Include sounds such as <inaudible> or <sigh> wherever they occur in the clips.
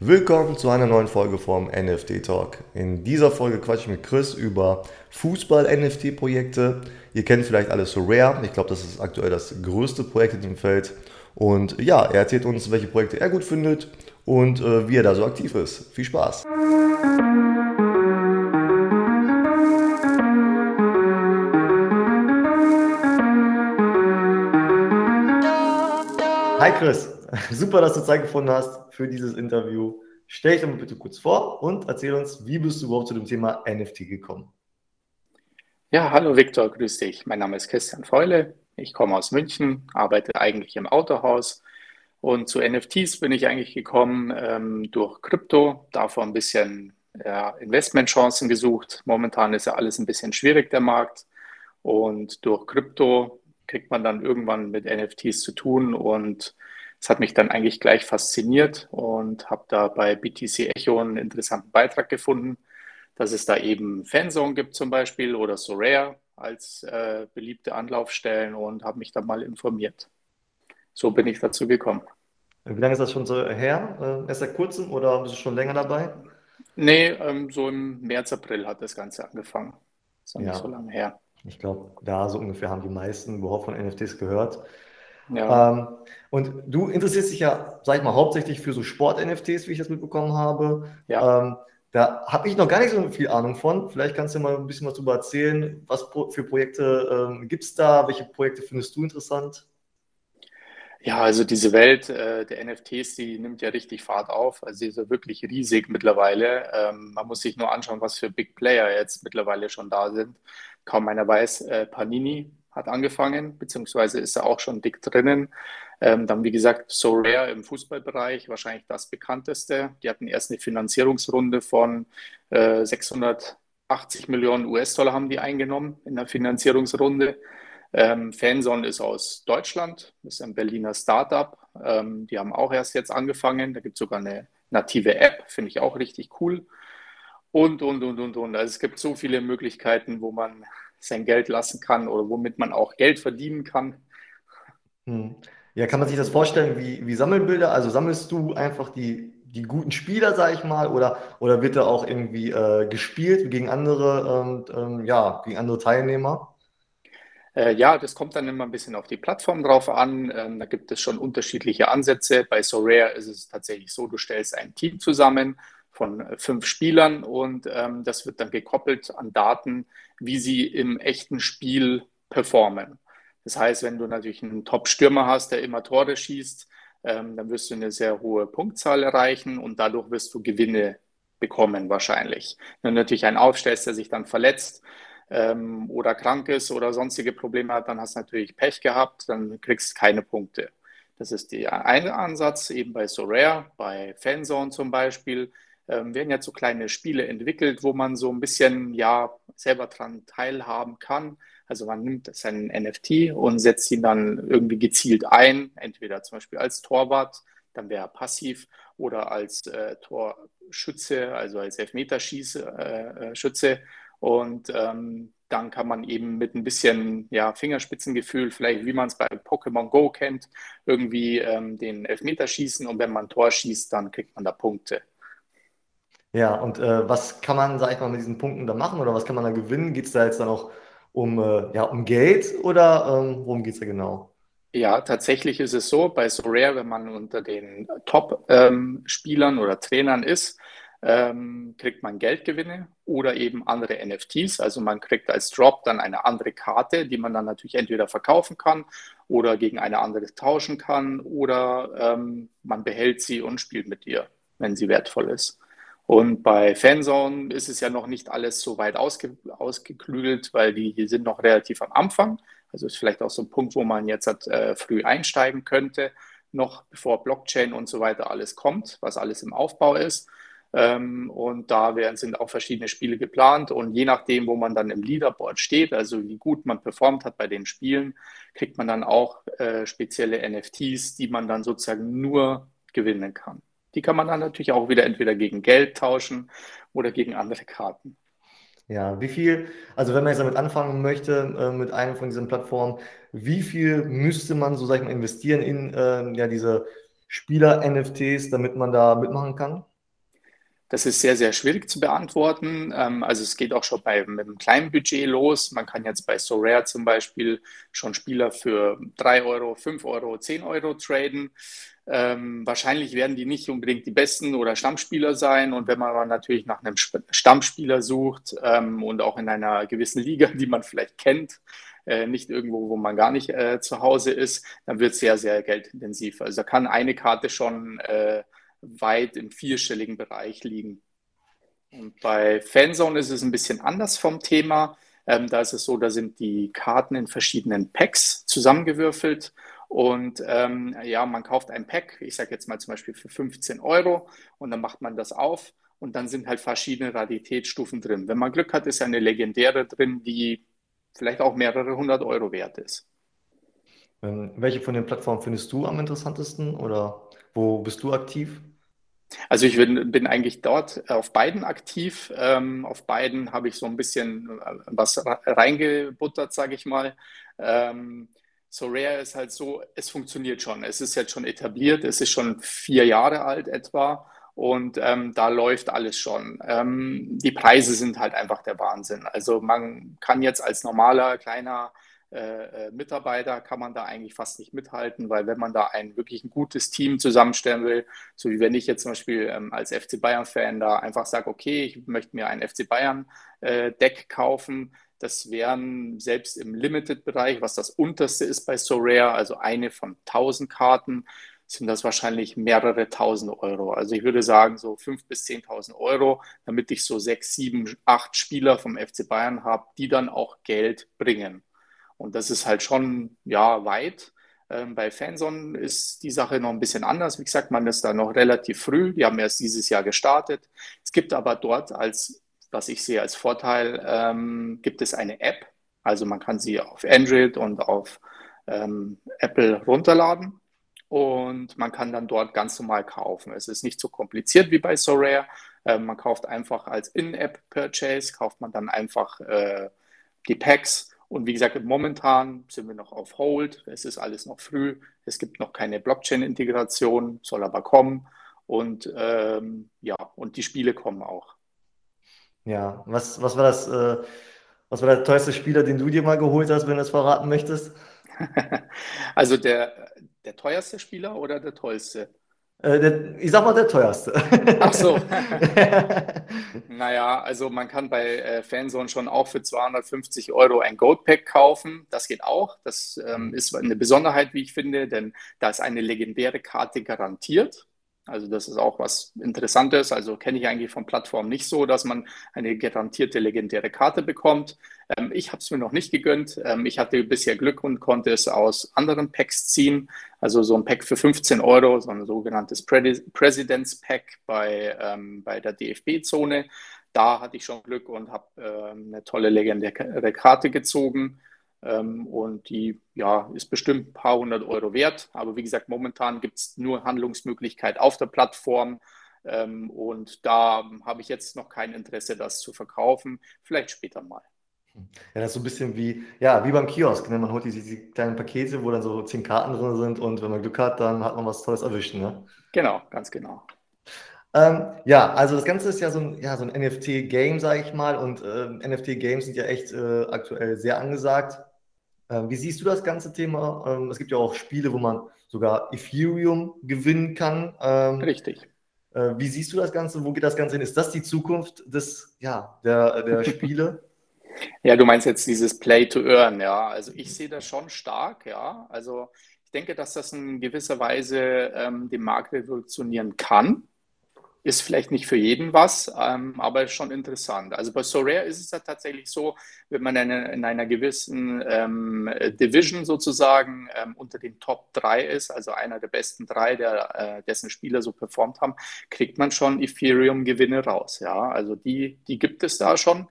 Willkommen zu einer neuen Folge vom NFT Talk. In dieser Folge quatsche ich mit Chris über Fußball-NFT-Projekte. Ihr kennt vielleicht alles so Rare. Ich glaube, das ist aktuell das größte Projekt in dem Feld. Und ja, er erzählt uns, welche Projekte er gut findet und äh, wie er da so aktiv ist. Viel Spaß! Hi Chris! Super, dass du Zeit gefunden hast für dieses Interview. Stell dich doch mal bitte kurz vor und erzähl uns, wie bist du überhaupt zu dem Thema NFT gekommen? Ja, hallo Viktor, grüß dich. Mein Name ist Christian Feule. Ich komme aus München, arbeite eigentlich im Autohaus. Und zu NFTs bin ich eigentlich gekommen ähm, durch Krypto, davor ein bisschen ja, Investmentchancen gesucht. Momentan ist ja alles ein bisschen schwierig, der Markt. Und durch Krypto kriegt man dann irgendwann mit NFTs zu tun und das hat mich dann eigentlich gleich fasziniert und habe da bei BTC Echo einen interessanten Beitrag gefunden, dass es da eben Fanzone gibt zum Beispiel oder Sorare als äh, beliebte Anlaufstellen und habe mich da mal informiert. So bin ich dazu gekommen. Wie lange ist das schon so her? Äh, erst seit kurzem oder bist du schon länger dabei? Nee, ähm, so im März, April hat das Ganze angefangen. Ist noch ja. nicht so lange her. Ich glaube, da so ungefähr haben die meisten überhaupt von NFTs gehört. Ja. Ähm, und du interessierst dich ja, sag ich mal, hauptsächlich für so Sport-NFTs, wie ich das mitbekommen habe. Ja. Ähm, da habe ich noch gar nicht so viel Ahnung von. Vielleicht kannst du mal ein bisschen was darüber erzählen. Was für Projekte ähm, gibt es da? Welche Projekte findest du interessant? Ja, also diese Welt äh, der NFTs, die nimmt ja richtig Fahrt auf. Also sie ist ja wirklich riesig mittlerweile. Ähm, man muss sich nur anschauen, was für Big Player jetzt mittlerweile schon da sind. Kaum einer weiß, äh, Panini hat angefangen, beziehungsweise ist er auch schon dick drinnen. Ähm, dann, wie gesagt, So Rare im Fußballbereich, wahrscheinlich das bekannteste. Die hatten erst eine Finanzierungsrunde von äh, 680 Millionen US-Dollar haben die eingenommen in der Finanzierungsrunde. Ähm, Fanson ist aus Deutschland, ist ein Berliner Startup. Ähm, die haben auch erst jetzt angefangen. Da gibt es sogar eine native App, finde ich auch richtig cool. Und, und, und, und, und. Also es gibt so viele Möglichkeiten, wo man sein Geld lassen kann oder womit man auch Geld verdienen kann. Hm. Ja, kann man sich das vorstellen wie, wie Sammelbilder? Also sammelst du einfach die, die guten Spieler, sag ich mal, oder, oder wird da auch irgendwie äh, gespielt gegen andere, ähm, ähm, ja, gegen andere Teilnehmer? Äh, ja, das kommt dann immer ein bisschen auf die Plattform drauf an. Ähm, da gibt es schon unterschiedliche Ansätze. Bei SoRare ist es tatsächlich so, du stellst ein Team zusammen von äh, fünf Spielern und ähm, das wird dann gekoppelt an Daten, wie sie im echten Spiel performen. Das heißt, wenn du natürlich einen Top-Stürmer hast, der immer Tore schießt, ähm, dann wirst du eine sehr hohe Punktzahl erreichen und dadurch wirst du Gewinne bekommen wahrscheinlich. Wenn du natürlich einen aufstellst, der sich dann verletzt ähm, oder krank ist oder sonstige Probleme hat, dann hast du natürlich Pech gehabt, dann kriegst du keine Punkte. Das ist der eine Ansatz, eben bei Sorare, bei Fanzone zum Beispiel ähm, werden jetzt so kleine Spiele entwickelt, wo man so ein bisschen ja selber dran teilhaben kann. Also man nimmt seinen NFT und setzt ihn dann irgendwie gezielt ein, entweder zum Beispiel als Torwart, dann wäre er passiv, oder als äh, Torschütze, also als Elfmeterschütze. Äh, äh und ähm, dann kann man eben mit ein bisschen ja, Fingerspitzengefühl, vielleicht wie man es bei Pokémon Go kennt, irgendwie ähm, den Elfmeter schießen und wenn man Tor schießt, dann kriegt man da Punkte. Ja, und äh, was kann man, sag ich mal, mit diesen Punkten da machen oder was kann man da gewinnen? Geht es da jetzt dann auch um, äh, ja, um Geld oder ähm, worum geht es da genau? Ja, tatsächlich ist es so, bei Sorare, wenn man unter den Top-Spielern ähm, oder Trainern ist, ähm, kriegt man Geldgewinne oder eben andere NFTs. Also man kriegt als Drop dann eine andere Karte, die man dann natürlich entweder verkaufen kann oder gegen eine andere tauschen kann oder ähm, man behält sie und spielt mit ihr, wenn sie wertvoll ist. Und bei Fanzone ist es ja noch nicht alles so weit ausge, ausgeklügelt, weil die, sind noch relativ am Anfang. Also ist vielleicht auch so ein Punkt, wo man jetzt äh, früh einsteigen könnte, noch bevor Blockchain und so weiter alles kommt, was alles im Aufbau ist. Ähm, und da werden, sind auch verschiedene Spiele geplant. Und je nachdem, wo man dann im Leaderboard steht, also wie gut man performt hat bei den Spielen, kriegt man dann auch äh, spezielle NFTs, die man dann sozusagen nur gewinnen kann. Die kann man dann natürlich auch wieder entweder gegen Geld tauschen oder gegen andere Karten. Ja, wie viel, also wenn man jetzt damit anfangen möchte, äh, mit einer von diesen Plattformen, wie viel müsste man, so sag ich mal, investieren in äh, ja, diese Spieler-NFTs, damit man da mitmachen kann? Das ist sehr, sehr schwierig zu beantworten. Ähm, also es geht auch schon bei, mit einem kleinen Budget los. Man kann jetzt bei SoRare zum Beispiel schon Spieler für 3 Euro, 5 Euro, 10 Euro traden. Ähm, wahrscheinlich werden die nicht unbedingt die besten oder Stammspieler sein. Und wenn man natürlich nach einem Stammspieler sucht ähm, und auch in einer gewissen Liga, <laughs> die man vielleicht kennt, äh, nicht irgendwo, wo man gar nicht äh, zu Hause ist, dann wird es sehr, sehr geldintensiv. Also da kann eine Karte schon äh, weit im vierstelligen Bereich liegen. Und bei Fanzone ist es ein bisschen anders vom Thema. Ähm, da ist es so, da sind die Karten in verschiedenen Packs zusammengewürfelt. Und ähm, ja, man kauft ein Pack, ich sage jetzt mal zum Beispiel für 15 Euro und dann macht man das auf und dann sind halt verschiedene Raritätsstufen drin. Wenn man Glück hat, ist eine legendäre drin, die vielleicht auch mehrere hundert Euro wert ist. Ähm, welche von den Plattformen findest du am interessantesten oder wo bist du aktiv? Also ich bin, bin eigentlich dort auf beiden aktiv. Ähm, auf beiden habe ich so ein bisschen äh, was reingebuttert, sage ich mal. Ähm, so Rare ist halt so, es funktioniert schon. Es ist jetzt schon etabliert, es ist schon vier Jahre alt etwa und ähm, da läuft alles schon. Ähm, die Preise sind halt einfach der Wahnsinn. Also man kann jetzt als normaler kleiner äh, äh, Mitarbeiter kann man da eigentlich fast nicht mithalten, weil wenn man da ein wirklich ein gutes Team zusammenstellen will, so wie wenn ich jetzt zum Beispiel ähm, als FC Bayern-Fan da einfach sage, okay, ich möchte mir ein FC Bayern-Deck äh, kaufen, das wären selbst im Limited-Bereich, was das unterste ist bei SoRare, also eine von 1000 Karten, sind das wahrscheinlich mehrere tausend Euro. Also ich würde sagen so 5.000 bis 10.000 Euro, damit ich so sechs, sieben, acht Spieler vom FC Bayern habe, die dann auch Geld bringen. Und das ist halt schon, ja, weit. Ähm, bei Fanson ist die Sache noch ein bisschen anders. Wie gesagt, man ist da noch relativ früh. Die haben erst dieses Jahr gestartet. Es gibt aber dort als, was ich sehe als Vorteil, ähm, gibt es eine App. Also man kann sie auf Android und auf ähm, Apple runterladen und man kann dann dort ganz normal kaufen. Es ist nicht so kompliziert wie bei SoRare. Äh, man kauft einfach als In-App-Purchase, kauft man dann einfach äh, die Packs. Und wie gesagt, momentan sind wir noch auf Hold. Es ist alles noch früh. Es gibt noch keine Blockchain-Integration, soll aber kommen. Und ähm, ja, und die Spiele kommen auch. Ja, was, was war das? Äh, was war der teuerste Spieler, den du dir mal geholt hast, wenn du es verraten möchtest? <laughs> also der, der teuerste Spieler oder der tollste? Äh, der, ich sag mal der teuerste. Ach so. <laughs> naja, also man kann bei äh, Fanzone schon auch für 250 Euro ein Gold Pack kaufen. Das geht auch. Das ähm, ist eine Besonderheit, wie ich finde, denn da ist eine legendäre Karte garantiert. Also das ist auch was Interessantes. Also kenne ich eigentlich von Plattformen nicht so, dass man eine garantierte legendäre Karte bekommt. Ähm, ich habe es mir noch nicht gegönnt. Ähm, ich hatte bisher Glück und konnte es aus anderen Packs ziehen. Also so ein Pack für 15 Euro, so ein sogenanntes Pre Presidents Pack bei, ähm, bei der DFB-Zone. Da hatte ich schon Glück und habe äh, eine tolle legendäre Karte gezogen. Ähm, und die ja, ist bestimmt ein paar hundert Euro wert. Aber wie gesagt, momentan gibt es nur Handlungsmöglichkeit auf der Plattform. Ähm, und da habe ich jetzt noch kein Interesse, das zu verkaufen. Vielleicht später mal. Ja, das ist so ein bisschen wie, ja, wie beim Kiosk. Ne? Man holt diese, diese kleinen Pakete, wo dann so zehn Karten drin sind und wenn man Glück hat, dann hat man was Tolles erwischt. Ne? Genau, ganz genau. Ähm, ja, also das Ganze ist ja so ein, ja, so ein NFT-Game, sage ich mal, und äh, NFT-Games sind ja echt äh, aktuell sehr angesagt. Ähm, wie siehst du das ganze Thema? Ähm, es gibt ja auch Spiele, wo man sogar Ethereum gewinnen kann. Ähm, Richtig. Äh, wie siehst du das Ganze? Wo geht das Ganze hin? Ist das die Zukunft des, ja, der, der <laughs> Spiele? ja, du meinst jetzt dieses Play to Earn, ja. Also ich sehe das schon stark, ja. Also ich denke, dass das in gewisser Weise ähm, den Markt revolutionieren kann. Ist vielleicht nicht für jeden was, ähm, aber schon interessant. Also bei Sorare ist es ja tatsächlich so, wenn man in, in einer gewissen ähm, Division sozusagen ähm, unter den Top 3 ist, also einer der besten drei, der, äh, dessen Spieler so performt haben, kriegt man schon Ethereum-Gewinne raus. Ja, also die, die gibt es da schon.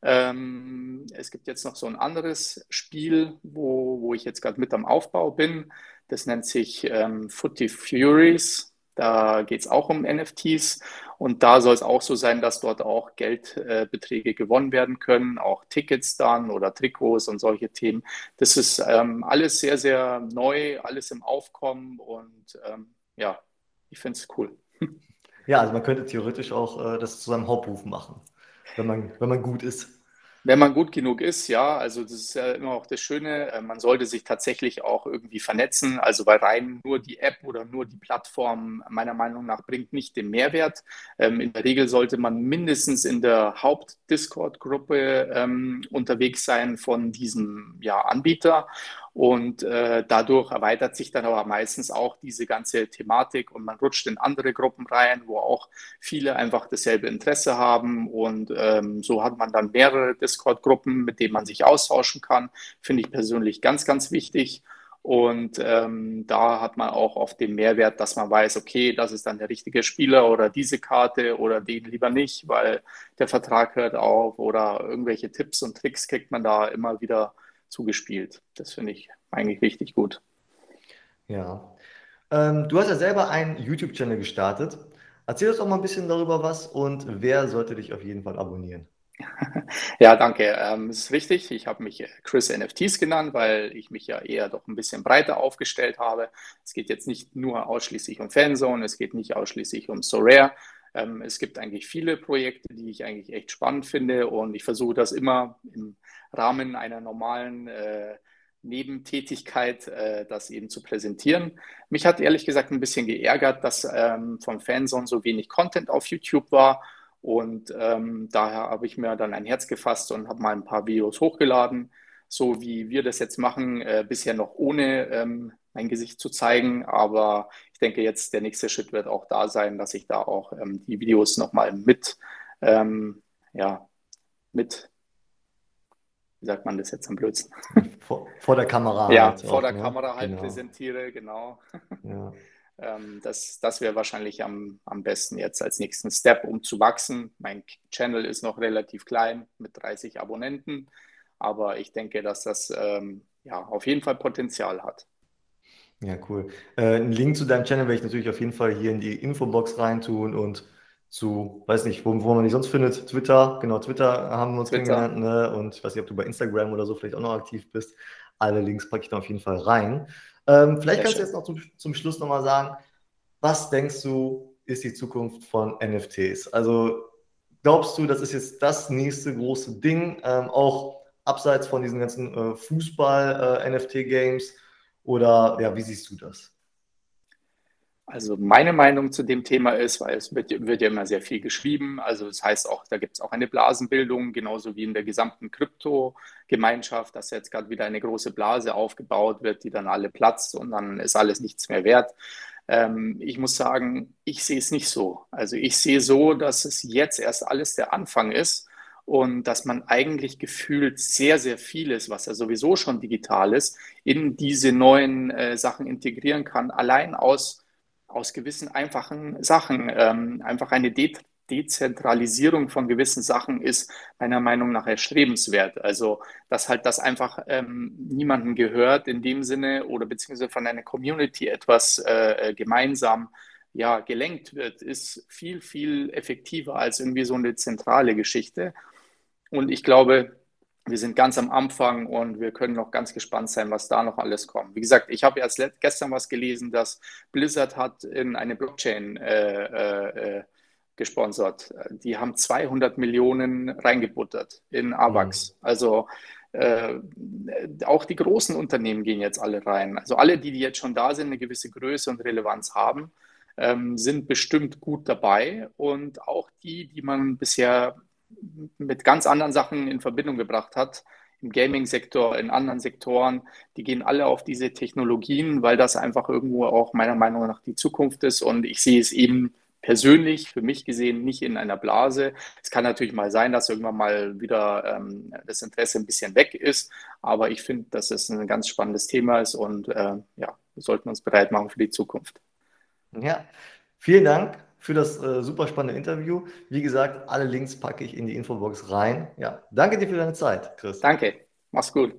Ähm, es gibt jetzt noch so ein anderes Spiel, wo, wo ich jetzt gerade mit am Aufbau bin. Das nennt sich ähm, Footy Furies. Da geht es auch um NFTs und da soll es auch so sein, dass dort auch Geldbeträge äh, gewonnen werden können, auch Tickets dann oder Trikots und solche Themen. Das ist ähm, alles sehr, sehr neu, alles im Aufkommen und ähm, ja, ich finde es cool. <laughs> Ja, also man könnte theoretisch auch äh, das zu seinem Hauptberuf machen, wenn man, wenn man gut ist. Wenn man gut genug ist, ja, also das ist ja immer auch das Schöne, äh, man sollte sich tatsächlich auch irgendwie vernetzen, also weil rein nur die App oder nur die Plattform meiner Meinung nach bringt nicht den Mehrwert. Ähm, in der Regel sollte man mindestens in der Haupt-Discord-Gruppe ähm, unterwegs sein von diesem ja, Anbieter und äh, dadurch erweitert sich dann aber meistens auch diese ganze Thematik und man rutscht in andere Gruppen rein, wo auch viele einfach dasselbe Interesse haben. Und ähm, so hat man dann mehrere Discord-Gruppen, mit denen man sich austauschen kann. Finde ich persönlich ganz, ganz wichtig. Und ähm, da hat man auch oft den Mehrwert, dass man weiß, okay, das ist dann der richtige Spieler oder diese Karte oder den lieber nicht, weil der Vertrag hört auf oder irgendwelche Tipps und Tricks kriegt man da immer wieder zugespielt. Das finde ich eigentlich richtig gut. Ja. Ähm, du hast ja selber einen YouTube-Channel gestartet. Erzähl uns doch mal ein bisschen darüber was und wer sollte dich auf jeden Fall abonnieren? <laughs> Ja, danke. Ähm, es ist richtig. Ich habe mich Chris NFTs genannt, weil ich mich ja eher doch ein bisschen breiter aufgestellt habe. Es geht jetzt nicht nur ausschließlich um Fanzone, es geht nicht ausschließlich um Sorare. Ähm, es gibt eigentlich viele Projekte, die ich eigentlich echt spannend finde und ich versuche das immer im Rahmen einer normalen äh, Nebentätigkeit, äh, das eben zu präsentieren. Mich hat ehrlich gesagt ein bisschen geärgert, dass ähm, vom Fanzone so wenig Content auf YouTube war. Und ähm, daher habe ich mir dann ein Herz gefasst und habe mal ein paar Videos hochgeladen, so wie wir das jetzt machen, äh, bisher noch ohne ähm, mein Gesicht zu zeigen. Aber ich denke, jetzt der nächste Schritt wird auch da sein, dass ich da auch ähm, die Videos nochmal mit, ähm, ja, mit wie sagt man das jetzt am blödsten? <laughs> Vor, vor der Kamera. Ja, halt vor auch, der ne? Kamera halt genau. präsentiere, genau. Ja. <laughs> ähm, das das wäre wahrscheinlich am, am besten jetzt als nächsten Step, um zu wachsen. Mein Channel ist noch relativ klein mit 30 Abonnenten, aber ich denke, dass das ähm, ja, auf jeden Fall Potenzial hat. Ja, cool. Äh, einen Link zu deinem Channel werde ich natürlich auf jeden Fall hier in die Infobox reintun und zu, weiß nicht, wo, wo man die sonst findet, Twitter, genau, Twitter haben wir uns Twitter. kennengelernt, ne? und ich weiß nicht, ob du bei Instagram oder so vielleicht auch noch aktiv bist. Alle Links packe ich da auf jeden Fall rein. Ähm, vielleicht Sehr kannst schön. du jetzt noch zum, zum Schluss nochmal sagen, was denkst du, ist die Zukunft von NFTs? Also glaubst du, das ist jetzt das nächste große Ding, ähm, auch abseits von diesen ganzen äh, Fußball-NFT-Games? Äh, oder ja, wie siehst du das? Also meine Meinung zu dem Thema ist, weil es wird, wird ja immer sehr viel geschrieben, also das heißt auch, da gibt es auch eine Blasenbildung, genauso wie in der gesamten Krypto-Gemeinschaft, dass jetzt gerade wieder eine große Blase aufgebaut wird, die dann alle platzt und dann ist alles nichts mehr wert. Ähm, ich muss sagen, ich sehe es nicht so. Also ich sehe so, dass es jetzt erst alles der Anfang ist und dass man eigentlich gefühlt sehr, sehr vieles, was ja sowieso schon digital ist, in diese neuen äh, Sachen integrieren kann, allein aus aus gewissen einfachen Sachen. Ähm, einfach eine De Dezentralisierung von gewissen Sachen ist meiner Meinung nach erstrebenswert. Also, dass halt das einfach ähm, niemandem gehört in dem Sinne oder beziehungsweise von einer Community etwas äh, gemeinsam ja, gelenkt wird, ist viel, viel effektiver als irgendwie so eine zentrale Geschichte. Und ich glaube, wir sind ganz am Anfang und wir können noch ganz gespannt sein, was da noch alles kommt. Wie gesagt, ich habe erst gestern was gelesen, dass Blizzard hat in eine Blockchain äh, äh, gesponsert. Die haben 200 Millionen reingebuttert in AVAX. Mhm. Also äh, auch die großen Unternehmen gehen jetzt alle rein. Also alle, die, die jetzt schon da sind, eine gewisse Größe und Relevanz haben, ähm, sind bestimmt gut dabei. Und auch die, die man bisher mit ganz anderen Sachen in Verbindung gebracht hat, im Gaming-Sektor, in anderen Sektoren, die gehen alle auf diese Technologien, weil das einfach irgendwo auch meiner Meinung nach die Zukunft ist. Und ich sehe es eben persönlich, für mich gesehen, nicht in einer Blase. Es kann natürlich mal sein, dass irgendwann mal wieder ähm, das Interesse ein bisschen weg ist, aber ich finde, dass es ein ganz spannendes Thema ist und äh, ja, wir sollten uns bereit machen für die Zukunft. Ja, vielen Dank für das äh, super spannende Interview. Wie gesagt, alle Links packe ich in die Infobox rein. Ja, danke dir für deine Zeit, Chris. Danke, mach's gut.